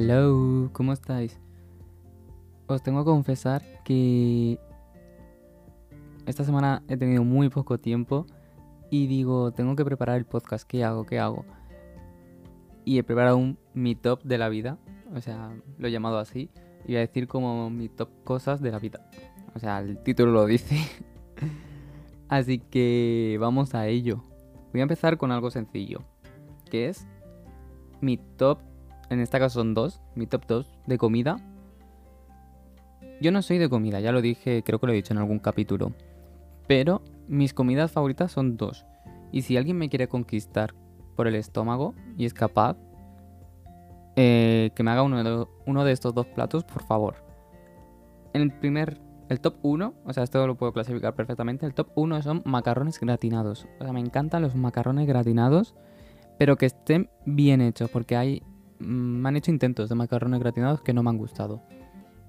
Hello, ¿cómo estáis? Os tengo que confesar que esta semana he tenido muy poco tiempo y digo, tengo que preparar el podcast, ¿qué hago? ¿Qué hago? Y he preparado un mi top de la vida, o sea, lo he llamado así, y voy a decir como mi top cosas de la vida. O sea, el título lo dice. así que vamos a ello. Voy a empezar con algo sencillo, que es mi top, en este caso son dos, mi top 2 de comida. Yo no soy de comida, ya lo dije, creo que lo he dicho en algún capítulo. Pero mis comidas favoritas son dos. Y si alguien me quiere conquistar por el estómago y es capaz, eh, que me haga uno de, uno de estos dos platos, por favor. En el primer, el top 1, o sea, esto lo puedo clasificar perfectamente. El top 1 son macarrones gratinados. O sea, me encantan los macarrones gratinados, pero que estén bien hechos, porque hay. Mm, Me han hecho intentos de macarrones gratinados que no me han gustado.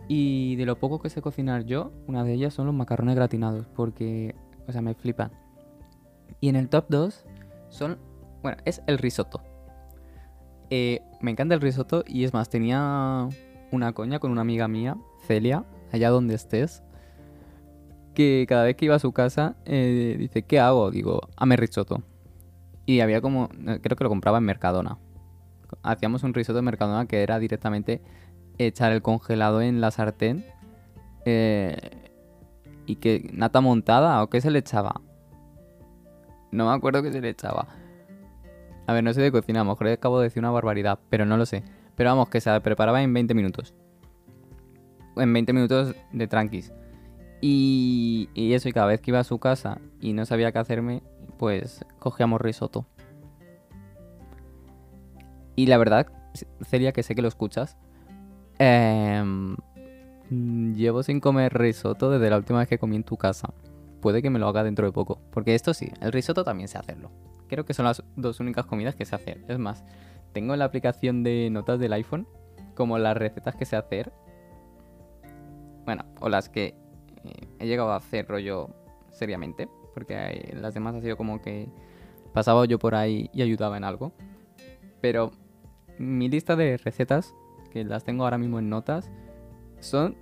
Y de lo poco que sé cocinar yo, una de ellas son los macarrones gratinados, porque, o sea, me flipan. Y en el top 2 son, bueno, es el risotto. Eh, me encanta el risotto y es más, tenía una coña con una amiga mía, Celia, allá donde estés, que cada vez que iba a su casa eh, dice, ¿qué hago? Digo, ame risotto. Y había como, eh, creo que lo compraba en Mercadona. Hacíamos un risotto en Mercadona que era directamente echar el congelado en la sartén. eh, y que nata montada o qué se le echaba. No me acuerdo qué se le echaba. A ver, no sé de cocina, a lo mejor acabo de decir una barbaridad, pero no lo sé. Pero vamos, que se preparaba en 20 minutos. En 20 minutos de tranquis. Y, y eso, y cada vez que iba a su casa y no sabía qué hacerme, pues cogíamos risotto. Y la verdad, Celia, que sé que lo escuchas, em, llevo sin comer risotto desde la última vez que comí en tu casa. Puede que me lo haga dentro de poco. Porque esto sí, el risotto también sé hacerlo. Creo que son las dos únicas comidas que sé hacer. Es más, tengo en la aplicación de notas del iPhone como las recetas que sé hacer. Bueno, o las que eh, he llegado a hacer rollo seriamente. Porque eh, las demás ha sido como que pasaba yo por ahí y ayudaba en algo. Pero mi lista de recetas, que las tengo ahora mismo en notas, son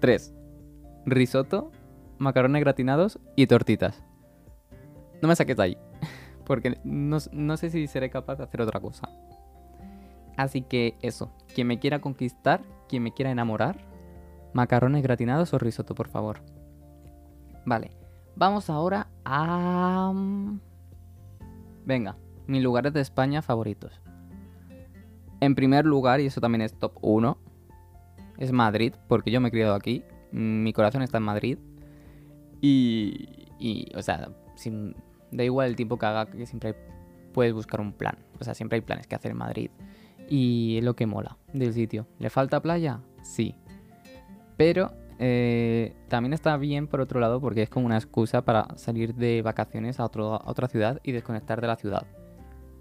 tres. Risotto, macarrones gratinados y tortitas. No me saques de ahí, porque no, no sé si seré capaz de hacer otra cosa. Así que eso, quien me quiera conquistar, quien me quiera enamorar, macarrones gratinados o risotto, por favor. Vale, vamos ahora a... Venga, mis lugares de España favoritos. En primer lugar, y eso también es top 1, es Madrid, porque yo me he criado aquí. Mi corazón está en Madrid. Y, o sea, da igual el tiempo que haga, que siempre puedes buscar un plan. O sea, siempre hay planes que hacer en Madrid. Y es lo que mola del sitio. ¿Le falta playa? Sí. Pero eh, también está bien por otro lado porque es como una excusa para salir de vacaciones a, otro- a otra ciudad y desconectar de la ciudad.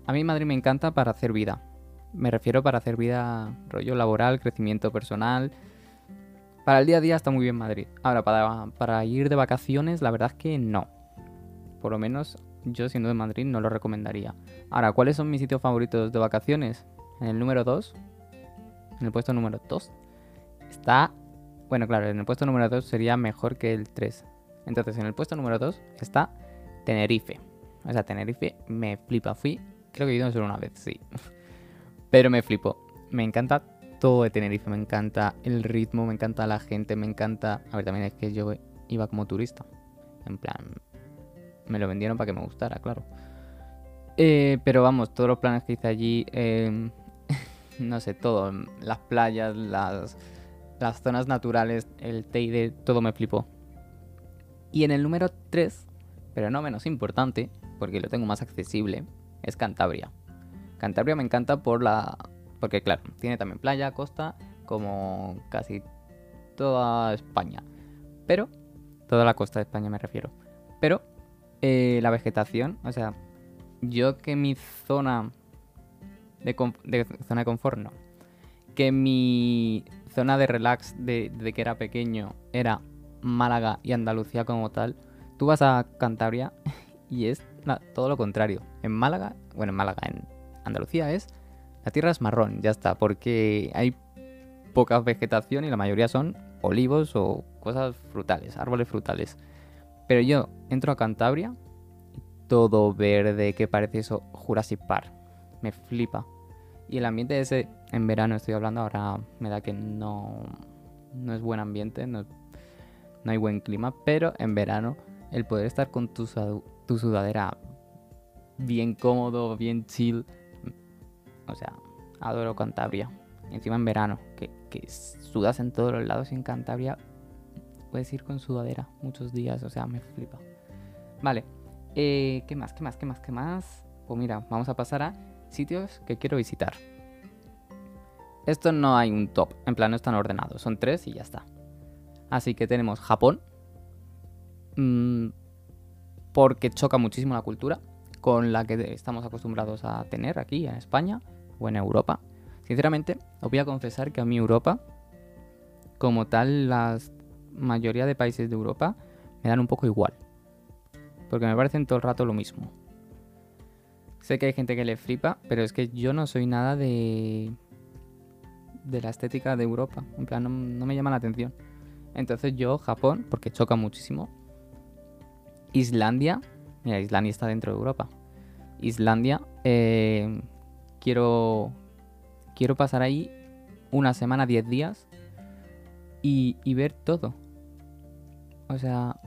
A mí Madrid me encanta para hacer vida. Me refiero para hacer vida, rollo laboral, crecimiento personal. Para el día a día está muy bien Madrid. Ahora, para, para ir de vacaciones, la verdad es que no. Por lo menos yo siendo de Madrid no lo recomendaría. Ahora, ¿cuáles son mis sitios favoritos de vacaciones? En el número 2, en el puesto número 2, está... Bueno, claro, en el puesto número 2 sería mejor que el 3. Entonces, en el puesto número 2 está Tenerife. O sea, Tenerife me flipa. Fui, creo que he ido solo una vez, sí. Pero me flipo. Me encanta todo de Tenerife. Me encanta el ritmo, me encanta la gente, me encanta... A ver, también es que yo iba como turista. En plan, me lo vendieron para que me gustara, claro. Eh, pero vamos, todos los planes que hice allí, eh, no sé, todo, las playas, las, las zonas naturales, el Teide, todo me flipó. Y en el número 3, pero no menos importante, porque lo tengo más accesible, es Cantabria. Cantabria me encanta por la... Porque claro, tiene también playa, costa, como casi toda España. Pero, toda la costa de España me refiero. Pero eh, la vegetación, o sea, yo que mi zona de, zona de confort no, que mi zona de relax de, de que era pequeño era Málaga y Andalucía como tal, tú vas a Cantabria y es todo lo contrario. En Málaga, bueno, en Málaga, en Andalucía es La tierra es marrón, ya está, porque hay poca vegetación y la mayoría son olivos o cosas frutales, árboles frutales. Pero yo entro a Cantabria todo verde que parece eso Jurassic Park. Me flipa. Y el ambiente ese, en verano estoy hablando, ahora me da que no, no es buen ambiente, no, no hay buen clima, pero en verano el poder estar con tu sudadera bien cómodo, bien chill, o sea, adoro Cantabria. Encima en verano, que, que sudas en todos los lados y en Cantabria puedes ir con sudadera muchos días, o sea, me flipa. Vale, eh, ¿qué más? ¿Qué más? ¿Qué más? ¿Qué más? Pues mira, vamos a pasar a sitios que quiero visitar. Esto no hay un top, en plan no están ordenados, son tres y ya está. Así que tenemos Japón, mmm, porque choca muchísimo la cultura con la que estamos acostumbrados a tener aquí en España o en Europa. Sinceramente, os voy a confesar que a mí Europa, como tal, la mayoría de países de Europa me dan un poco igual. Porque me parecen todo el rato lo mismo. Sé que hay gente que le flipa, pero es que yo no soy nada de. de la estética de Europa. En plan, no, me llama la atención. Entonces yo, Japón, porque choca muchísimo. Islandia. Mira, Islandia está dentro de Europa. Islandia. Eh, quiero. Quiero pasar ahí una semana, 10 días. Y, ver todo. O sea,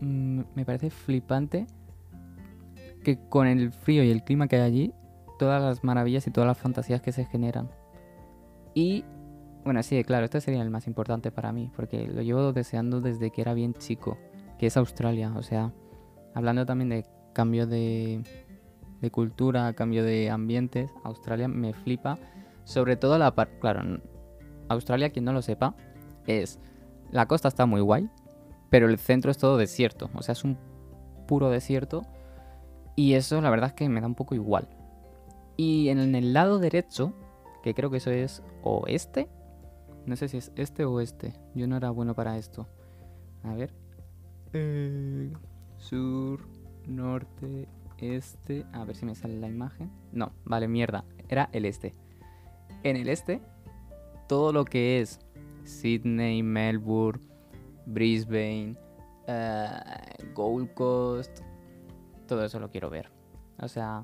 mm, me parece flipante que con el frío y el clima que hay allí, todas las maravillas y todas las fantasías que se generan. Y bueno, sí, claro, este sería el más importante para mí, porque lo llevo deseando desde que era bien chico, que es Australia. O sea, hablando también de cambio de, cultura, cambio de ambientes, Australia me flipa. Sobre todo la parte, claro, Australia, quien no lo sepa, es, la costa está muy guay, pero el centro es todo desierto, o sea, es un puro desierto y eso la verdad es que me da un poco igual. Y en el lado derecho, que creo que eso es oeste, no sé si es este o este, yo no era bueno para esto. A ver. Eh, sur, norte, este. A ver si me sale la imagen. No, vale, mierda. Era el este. En el este, todo lo que es Sydney, Melbourne, Brisbane, uh, Gold Coast, todo eso lo quiero ver. O sea,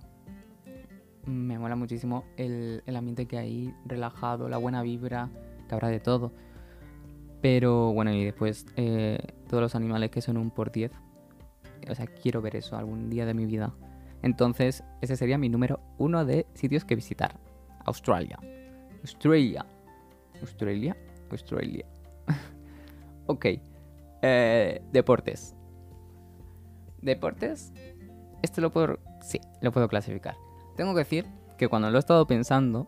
me mola muchísimo el, ambiente que hay, relajado, la buena vibra, que habrá de todo. Pero bueno, y después eh, todos los animales que son un por 10. O sea, quiero ver eso algún día de mi vida. Entonces, ese sería mi número uno de sitios que visitar. Australia. Australia. Australia. Australia. ok. Eh, deportes. Deportes este lo puedo... Sí, lo puedo clasificar. Tengo que decir que cuando lo he estado pensando,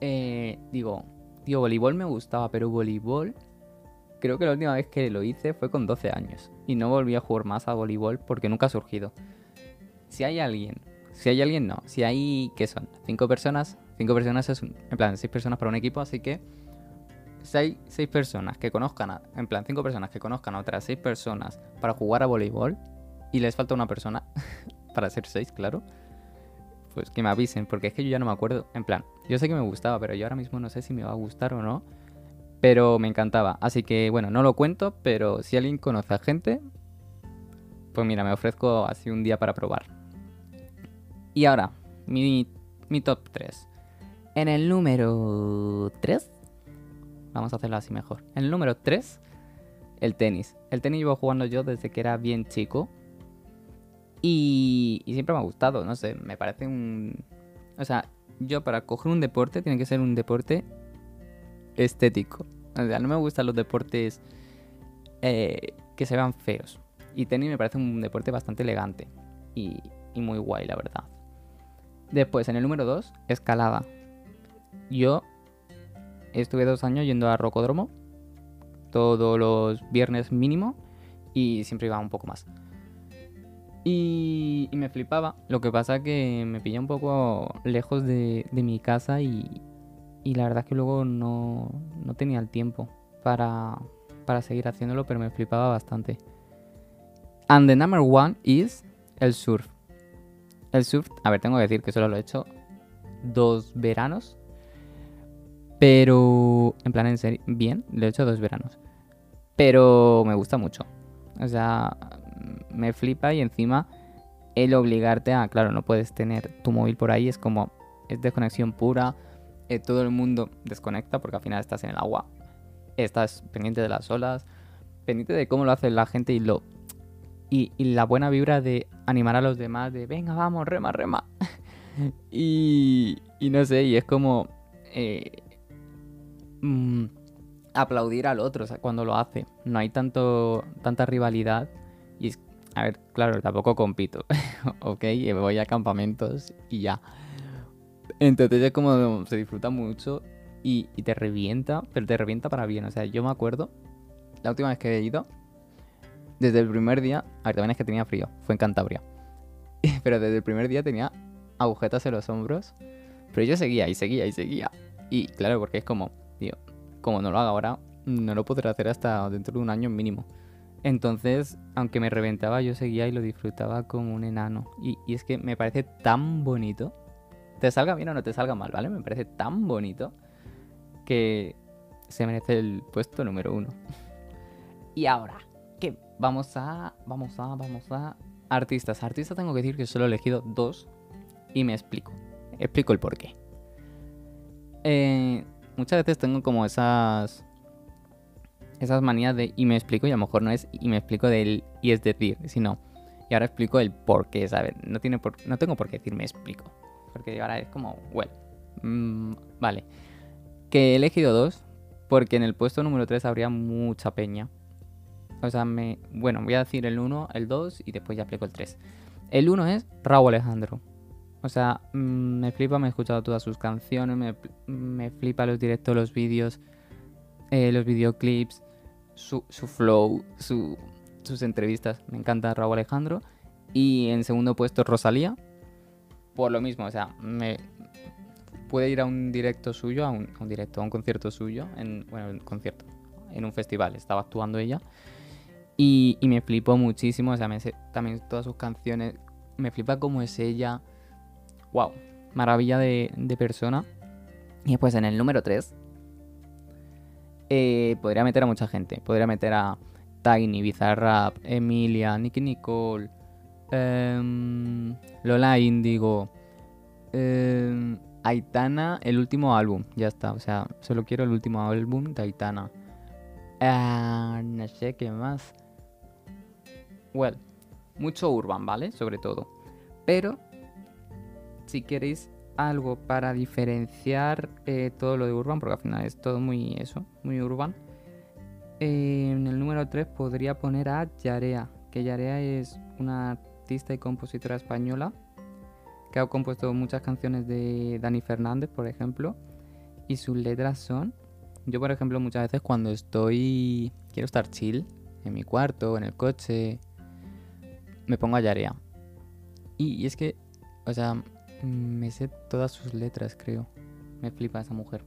eh, digo, voleibol me gustaba, pero voleibol... Creo que la última vez que lo hice fue con 12 años. Y no volví a jugar más a voleibol porque nunca ha surgido. Si hay alguien... Si hay alguien, no. Si hay... ¿Qué son? ¿Cinco personas? Cinco personas es. En plan, seis personas para un equipo, así que... Si hay seis personas que conozcan. En plan, cinco personas que conozcan a otras seis personas para jugar a voleibol y les falta una persona para ser seis, claro, pues que me avisen, porque es que yo ya no me acuerdo. En plan, yo sé que me gustaba, pero yo ahora mismo no sé si me va a gustar o no. Pero me encantaba. Así que bueno, no lo cuento, pero si alguien conoce a gente, pues mira, me ofrezco así un día para probar. Y ahora, mi, mi top 3. En el número 3, vamos a hacerlo así mejor. En el número 3, el tenis. El tenis llevo jugando yo desde que era bien chico. Y, siempre me ha gustado, no sé, me parece un... O sea, yo para coger un deporte tiene que ser un deporte estético. O sea, no me gustan los deportes eh, que se vean feos. Y tenis me parece un deporte bastante elegante y, muy guay, la verdad. Después, en el número 2, escalada. Yo estuve dos años yendo a Rocódromo, todos los viernes mínimo, y siempre iba un poco más. Y, me flipaba. Lo que pasa que me pilla un poco lejos de, mi casa y, la verdad que luego no, tenía el tiempo para, seguir haciéndolo, pero me flipaba bastante. And the number one is el surf. El surf, a ver, tengo que decir que solo lo he hecho dos veranos. Pero, en plan, en serio, bien, lo he hecho dos veranos. Pero me gusta mucho. O sea, me flipa y encima el obligarte a, claro, no puedes tener tu móvil por ahí, es como, es desconexión pura, eh, todo el mundo desconecta porque al final estás en el agua, estás pendiente de las olas, pendiente de cómo lo hace la gente y lo... Y, la buena vibra de animar a los demás, de venga, vamos, rema, rema. y, y no sé, y es como... Eh, mm, aplaudir al otro cuando lo hace. No hay tanto tanta rivalidad. Y a ver, claro, tampoco compito. ok, voy a campamentos y ya. Entonces es como se disfruta mucho y, te revienta, pero te revienta para bien. O sea, yo me acuerdo, la última vez que he ido, desde el primer día, a ver, también es que tenía frío, fue en Cantabria. pero desde el primer día tenía agujetas en los hombros, pero yo seguía y seguía y seguía. Y claro, porque es como, tío, como no lo hago ahora, no lo podré hacer hasta dentro de un año mínimo. Entonces, aunque me reventaba, yo seguía y lo disfrutaba como un enano. Y, es que me parece tan bonito. Te salga bien o no te salga mal, ¿vale? Me parece tan bonito que se merece el puesto número uno. y ahora, ¿qué? Vamos a. Vamos a. Vamos a. Artistas. Artistas tengo que decir que solo he elegido dos. Y me explico. Explico el porqué. Eh, muchas veces tengo como esas esas manías de y me explico y a lo mejor no es y me explico del y es decir, sino y ahora explico el por qué, ¿sabes? No, tiene por, no tengo por qué decir me explico. Porque ahora es como, bueno, mm, vale. Que he elegido dos porque en el puesto número 3 habría mucha peña. O sea, me, bueno, voy a decir el 1, el 2 y después ya explico el 3. El 1 es Raúl Alejandro. O sea, mm, me flipa, me he escuchado todas sus canciones, me, me flipa los directos, los vídeos, eh, los videoclips, su, su flow, su, sus entrevistas. Me encanta Raúl Alejandro. Y en segundo puesto Rosalía. Por lo mismo, o sea, me puede ir a un directo suyo, a un, directo, a un concierto suyo, en, bueno, un concierto, en un festival, estaba actuando ella. Y, me flipó muchísimo, o sea, también todas sus canciones, me flipa cómo es ella, wow, maravilla de, persona. Y después en el número 3, eh, podría meter a mucha gente. Podría meter a Tiny, Bizarrap, Emilia, Nicky Nicole, em, Lola Indigo, em, Aitana, el último álbum. Ya está, o sea, solo quiero el último álbum de Aitana. Ah, no sé qué más. Well, mucho urban, ¿vale? Sobre todo. Pero si queréis algo para diferenciar eh, todo lo de Urban, porque al final es todo muy eso, muy Urban. Eh, en el número 3 podría poner a Yarea, que Yarea es una artista y compositora española que ha compuesto muchas canciones de Dani Fernández, por ejemplo, y sus letras son, yo por ejemplo muchas veces cuando estoy, quiero estar chill, en mi cuarto, en el coche, me pongo a Yarea. y es que, o sea, me sé todas sus letras, creo. Me flipa esa mujer.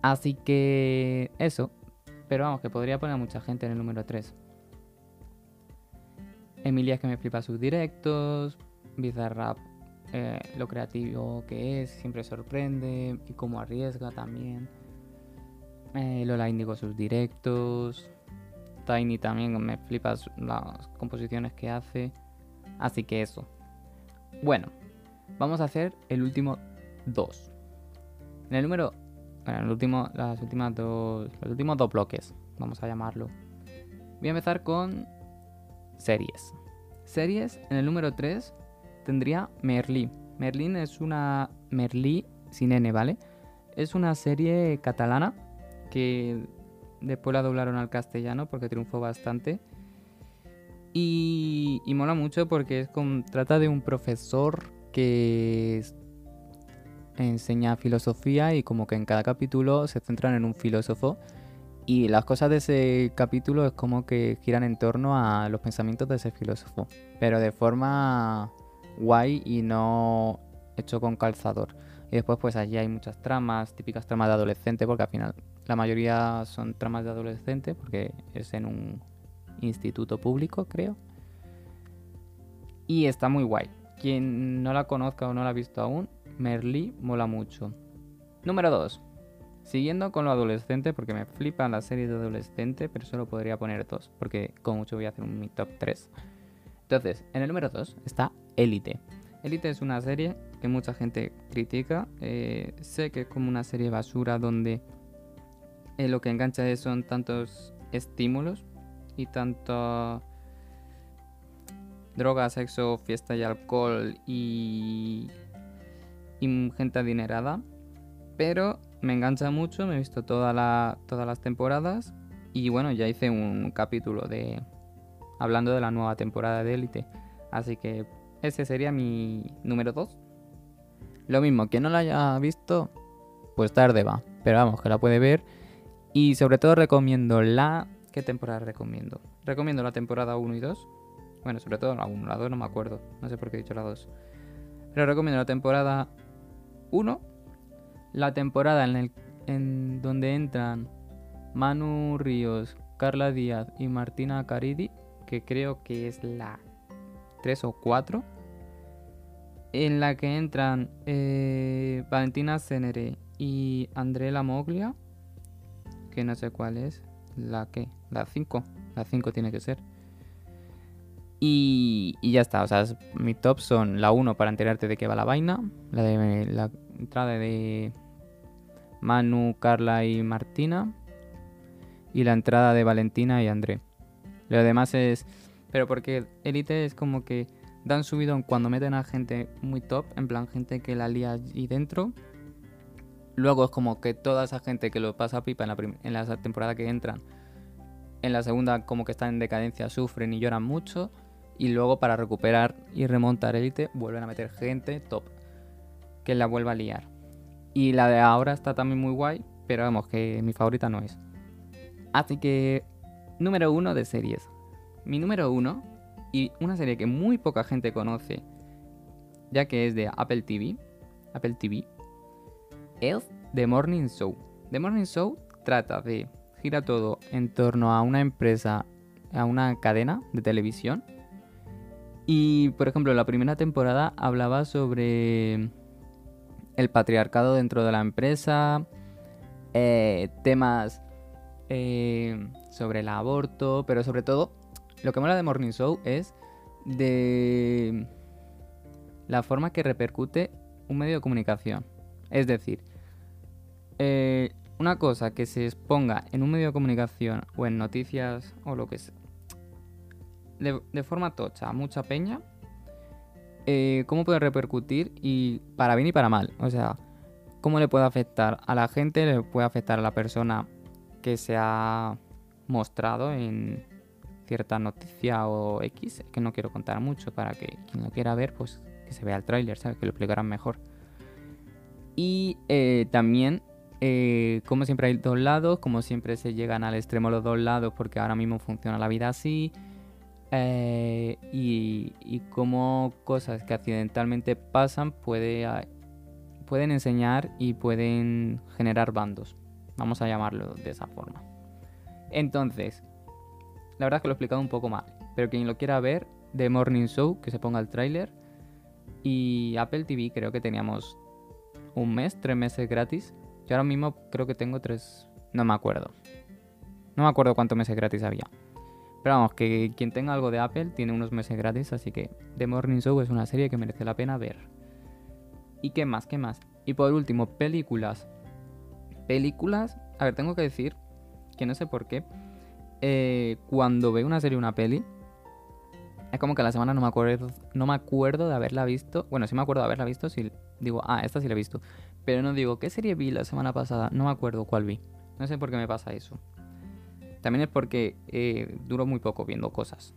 Así que eso. Pero vamos, que podría poner a mucha gente en el número 3. Emilia que me flipa sus directos. Bizarrap, eh, lo creativo que es, siempre sorprende. Y cómo arriesga también. Eh, Lola Indigo sus directos. Tiny también me flipa las composiciones que hace. Así que eso. Bueno, Vamos a hacer el último dos. En el número. Bueno, el último, las últimas dos. Los últimos dos bloques. Vamos a llamarlo. Voy a empezar con series. Series, en el número 3 tendría Merlí. Merlín es una. Merlí sin N, ¿vale? Es una serie catalana que después la doblaron al castellano porque triunfó bastante. Y, y mola mucho porque es con, trata de un profesor que enseña filosofía y como que en cada capítulo se centran en un filósofo y las cosas de ese capítulo es como que giran en torno a los pensamientos de ese filósofo, pero de forma guay y no hecho con calzador. Y después pues allí hay muchas tramas, típicas tramas de adolescente, porque al final la mayoría son tramas de adolescente, porque es en un instituto público, creo. Y está muy guay. Quien no la conozca o no la ha visto aún, Merlí mola mucho. Número 2. Siguiendo con lo adolescente, porque me flipa la serie de adolescente, pero solo podría poner dos, porque con mucho voy a hacer un mi top 3. Entonces, en el número 2 está Elite. Elite es una serie que mucha gente critica. Eh, sé que es como una serie basura donde eh, lo que engancha son tantos estímulos y tanto droga, sexo, fiesta y alcohol y, y gente adinerada. Pero me engancha mucho, me he visto todas las temporadas y bueno, ya hice un capítulo de hablando de la nueva temporada de Elite. Así que ese sería mi número 2. Lo mismo, quien no la haya visto, pues tarde va. Pero vamos, que la puede ver. Y sobre todo recomiendo la... ¿Qué temporada recomiendo? Recomiendo la temporada 1 y 2. Bueno, sobre todo la 1, la 2 no me acuerdo. No sé por qué he dicho la 2. Pero recomiendo la temporada 1 la temporada en, el, en donde entran Manu Ríos, Carla Díaz y Martina Caridi, que creo que es la 3 o 4, en la que entran eh, Valentina Cenere y Andrea Moglia, que no sé cuál es, la que, la 5, la 5 tiene que ser. Y, y, ya está, o sea, mi top son la 1 para enterarte de qué va la vaina, la de la entrada de Manu, Carla y Martina. Y la entrada de Valentina y André. Lo demás es... Pero porque Elite es como que dan subido cuando meten a gente muy top, en plan gente que la lía allí dentro. Luego es como que toda esa gente que lo pasa pipa en la, en la temporada que entran, en la segunda como que están en decadencia, sufren y lloran mucho. Y luego para recuperar y remontar Elite vuelven a meter gente top que la vuelva a liar. Y la de ahora está también muy guay, pero vamos, que mi favorita no es. Así que, número uno de series. Mi número uno, y una serie que muy poca gente conoce, ya que es de Apple TV, Apple TV, es The Morning Show. The Morning Show trata de, gira todo en torno a una empresa, a una cadena de televisión. Y, por ejemplo, la primera temporada hablaba sobre el patriarcado dentro de la empresa, eh, temas eh, sobre el aborto, pero sobre todo lo que mola de Morning Show es de la forma que repercute un medio de comunicación. Es decir, eh, una cosa que se exponga en un medio de comunicación o en noticias o lo que sea, de, de forma tocha, mucha peña, eh, cómo puede repercutir y para bien y para mal. O sea, cómo le puede afectar a la gente, le puede afectar a la persona que se ha mostrado en cierta noticia o X, que no quiero contar mucho para que quien lo quiera ver, pues que se vea el tráiler, ¿sabes? Que lo explicarán mejor. Y eh, también, eh, como siempre hay dos lados, como siempre se llegan al extremo los dos lados porque ahora mismo funciona la vida así. Eh, y, y cómo cosas que accidentalmente pasan puede, pueden enseñar y pueden generar bandos. Vamos a llamarlo de esa forma. Entonces, la verdad es que lo he explicado un poco mal. Pero quien lo quiera ver, The Morning Show, que se ponga el tráiler. Y Apple TV creo que teníamos un mes, tres meses gratis. Yo ahora mismo creo que tengo tres... No me acuerdo. No me acuerdo cuántos meses gratis había. Pero vamos, que quien tenga algo de Apple tiene unos meses gratis, así que The Morning Show es una serie que merece la pena ver. ¿Y qué más? ¿Qué más? Y por último, películas. Películas, a ver, tengo que decir que no sé por qué. Eh, cuando veo una serie o una peli, es como que a la semana no me acuerdo, no me acuerdo de haberla visto. Bueno, sí me acuerdo de haberla visto, si digo, ah, esta sí la he visto. Pero no digo, ¿qué serie vi la semana pasada? No me acuerdo cuál vi. No sé por qué me pasa eso. También es porque eh, duro muy poco viendo cosas.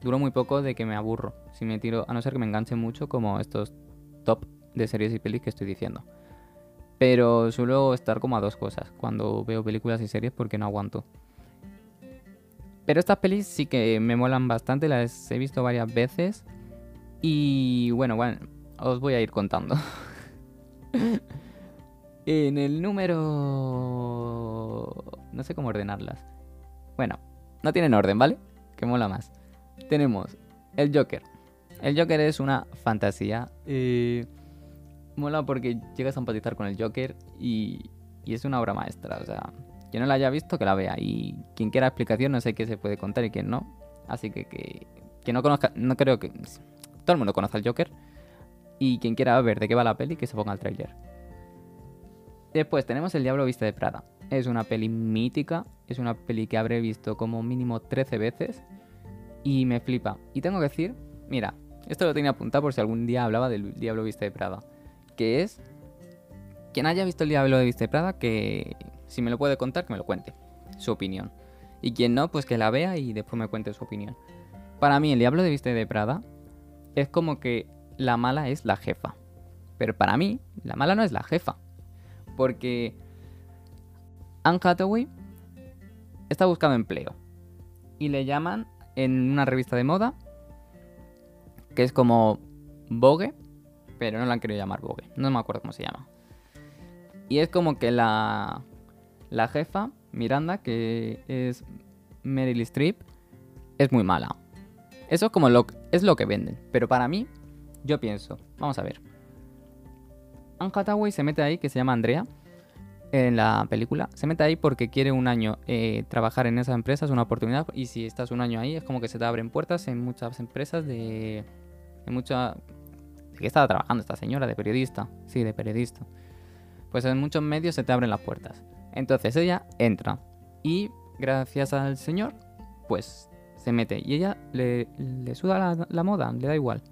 Duro muy poco de que me aburro. Si me tiro, a no ser que me enganche mucho como estos top de series y pelis que estoy diciendo. Pero suelo estar como a dos cosas cuando veo películas y series porque no aguanto. Pero estas pelis sí que me molan bastante, las he visto varias veces. Y bueno, bueno, os voy a ir contando. en el número... No sé cómo ordenarlas. Bueno, no tienen orden, ¿vale? Que mola más. Tenemos el Joker. El Joker es una fantasía. Eh, mola porque llegas a empatizar con el Joker y, y es una obra maestra. O sea, quien no la haya visto, que la vea. Y quien quiera explicación, no sé qué se puede contar y quién no. Así que que, que no conozca, no creo que... Todo el mundo conoce al Joker. Y quien quiera ver de qué va la peli, que se ponga el tráiler. Después tenemos El Diablo Viste de Prada. Es una peli mítica, es una peli que habré visto como mínimo 13 veces y me flipa. Y tengo que decir, mira, esto lo tenía apuntado por si algún día hablaba del Diablo Viste de Prada, que es quien haya visto El Diablo Viste de Prada, que si me lo puede contar, que me lo cuente, su opinión. Y quien no, pues que la vea y después me cuente su opinión. Para mí, El Diablo de Viste de Prada es como que la mala es la jefa. Pero para mí, la mala no es la jefa. Porque Anne Hathaway está buscando empleo. Y le llaman en una revista de moda, que es como Vogue, pero no la han querido llamar Vogue. No me acuerdo cómo se llama. Y es como que la, la jefa, Miranda, que es Meryl Streep, es muy mala. Eso es como lo, es lo que venden. Pero para mí, yo pienso, vamos a ver. Anne Hathaway se mete ahí, que se llama Andrea, en la película. Se mete ahí porque quiere un año eh, trabajar en esa empresa, es una oportunidad. Y si estás un año ahí, es como que se te abren puertas en muchas empresas de. En mucha. ¿De estaba trabajando esta señora? De periodista. Sí, de periodista. Pues en muchos medios se te abren las puertas. Entonces ella entra. Y gracias al señor, pues se mete. Y ella le, le suda la, la moda, le da igual.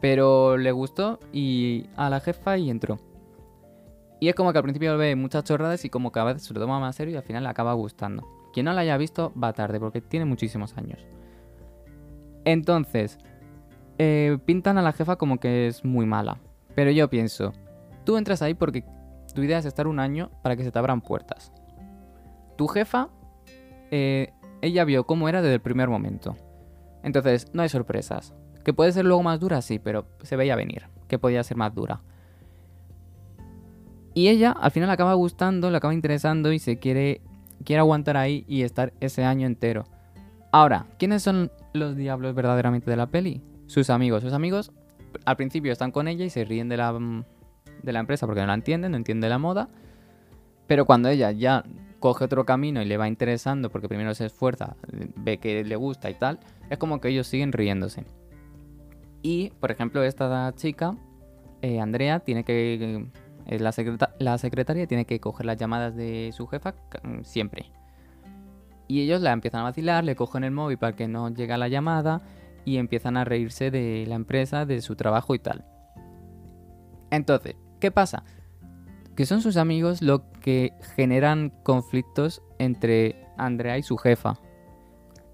Pero le gustó y a la jefa y entró. Y es como que al principio ve muchas chorradas y como que a veces se lo toma más serio y al final le acaba gustando. Quien no la haya visto va tarde porque tiene muchísimos años. Entonces, eh, pintan a la jefa como que es muy mala. Pero yo pienso, tú entras ahí porque tu idea es estar un año para que se te abran puertas. Tu jefa, eh, ella vio cómo era desde el primer momento. Entonces, no hay sorpresas. Que puede ser luego más dura, sí, pero se veía venir. Que podía ser más dura. Y ella al final acaba gustando, le acaba interesando y se quiere, quiere aguantar ahí y estar ese año entero. Ahora, ¿quiénes son los diablos verdaderamente de la peli? Sus amigos. Sus amigos al principio están con ella y se ríen de la, de la empresa porque no la entienden, no entiende la moda. Pero cuando ella ya coge otro camino y le va interesando porque primero se esfuerza, ve que le gusta y tal, es como que ellos siguen riéndose. Y, por ejemplo, esta chica, eh, Andrea, tiene que eh, la, la, secretaria tiene que coger las llamadas de su jefa mm, siempre. Y ellos la empiezan a vacilar, le cogen el móvil para que no llegue la llamada y empiezan a reírse de la empresa, de su trabajo y tal. Entonces, ¿qué pasa? Que son sus amigos lo que generan conflictos entre Andrea y su jefa.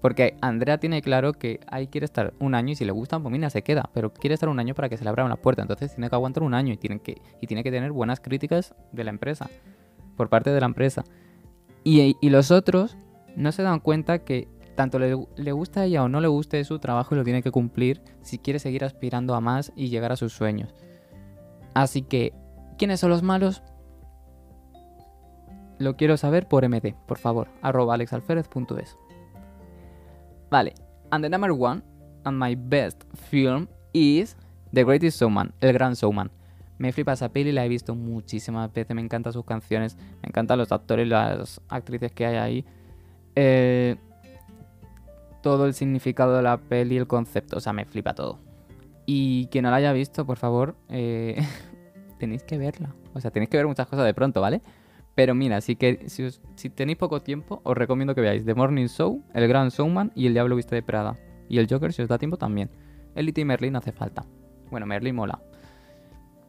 Porque Andrea tiene claro que ahí quiere estar un año y si le gusta, pues mira, se queda. Pero quiere estar un año para que se le abra una puerta. Entonces tiene que aguantar un año y tiene que, y tiene que tener buenas críticas de la empresa. Por parte de la empresa. Y, y los otros no se dan cuenta que tanto le, le, gusta a ella o no le guste su trabajo y lo tiene que cumplir si quiere seguir aspirando a más y llegar a sus sueños. Así que, ¿quiénes son los malos? Lo quiero saber por MD, por favor, arroba alexalferez.es. Vale, and the number one, and my best film is The Greatest Showman, El Gran Showman. Me flipa esa peli, la he visto muchísimas veces, me encantan sus canciones, me encantan los actores y las actrices que hay ahí. Eh, todo el significado de la peli, el concepto, o sea, me flipa todo. Y quien no la haya visto, por favor, eh, tenéis que verla. O sea, tenéis que ver muchas cosas de pronto, ¿vale? Pero mira, que si, tenéis poco tiempo, os recomiendo que veáis The Morning Show, El Gran Showman y El Diablo Viste de Prada. Y el Joker, si os da tiempo, también. Elite y Merlin hace falta. Bueno, Merlin mola.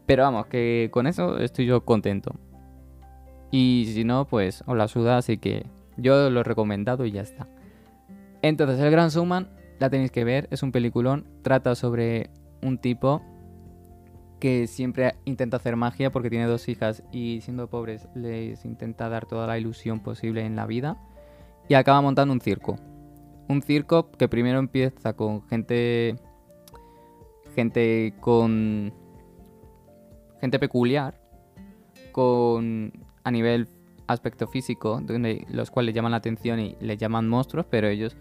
Pero vamos, que con eso estoy yo contento. Y si no, pues os la suda, así que yo lo he recomendado y ya está. Entonces, El Gran Showman la tenéis que ver, es un peliculón, trata sobre un tipo que siempre intenta hacer magia porque tiene dos hijas y siendo pobres les intenta dar toda la ilusión posible en la vida y acaba montando un circo. Un circo que primero empieza con gente gente con gente peculiar con a nivel aspecto físico, donde los cuales llaman la atención y le llaman monstruos, pero ellos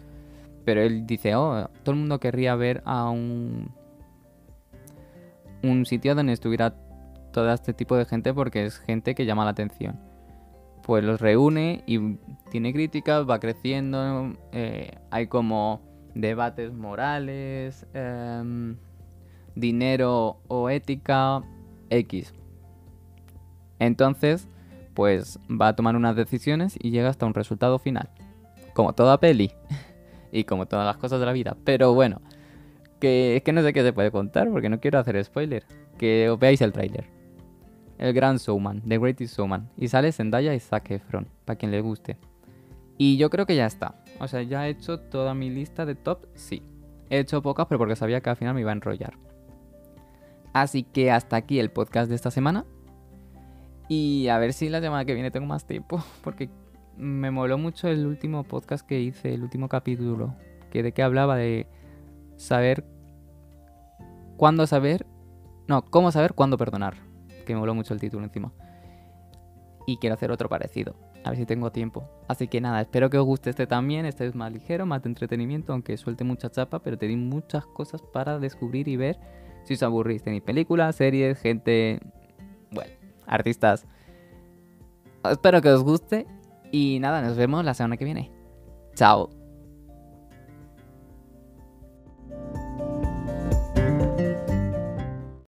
pero él dice, "Oh, todo el mundo querría ver a un un sitio donde estuviera todo este tipo de gente porque es gente que llama la atención. Pues los reúne y tiene críticas, va creciendo, eh, hay como debates morales, em, dinero o ética, X. Entonces, pues va a tomar unas decisiones y llega hasta un resultado final. Como toda peli. y como todas las cosas de la vida. Pero bueno, que es que no sé qué se puede contar porque no quiero hacer spoiler. Que os veáis el tráiler. El Gran Showman, The Greatest Showman. Y sale Zendaya y Zac Efron, para quien le guste. Y yo creo que ya está. O sea, ya he hecho toda mi lista de top, sí. He hecho pocas, pero porque sabía que al final me iba a enrollar. Así que hasta aquí el podcast de esta semana. Y a ver si la semana que viene tengo más tiempo, porque me moló mucho el último podcast que hice, el último capítulo, que de qué hablaba de saber cuándo saber, no, cómo saber cuándo perdonar, que me moló mucho el título encima. Y quiero hacer otro parecido, a ver si tengo tiempo. Así que nada, espero que os guste este también, este es más ligero, más de entretenimiento, aunque suelte mucha chapa, pero te di muchas cosas para descubrir y ver si os aburrís. Tenéis películas, series, gente, bueno, artistas. Espero que os guste y nada, nos vemos la semana que viene. Chao.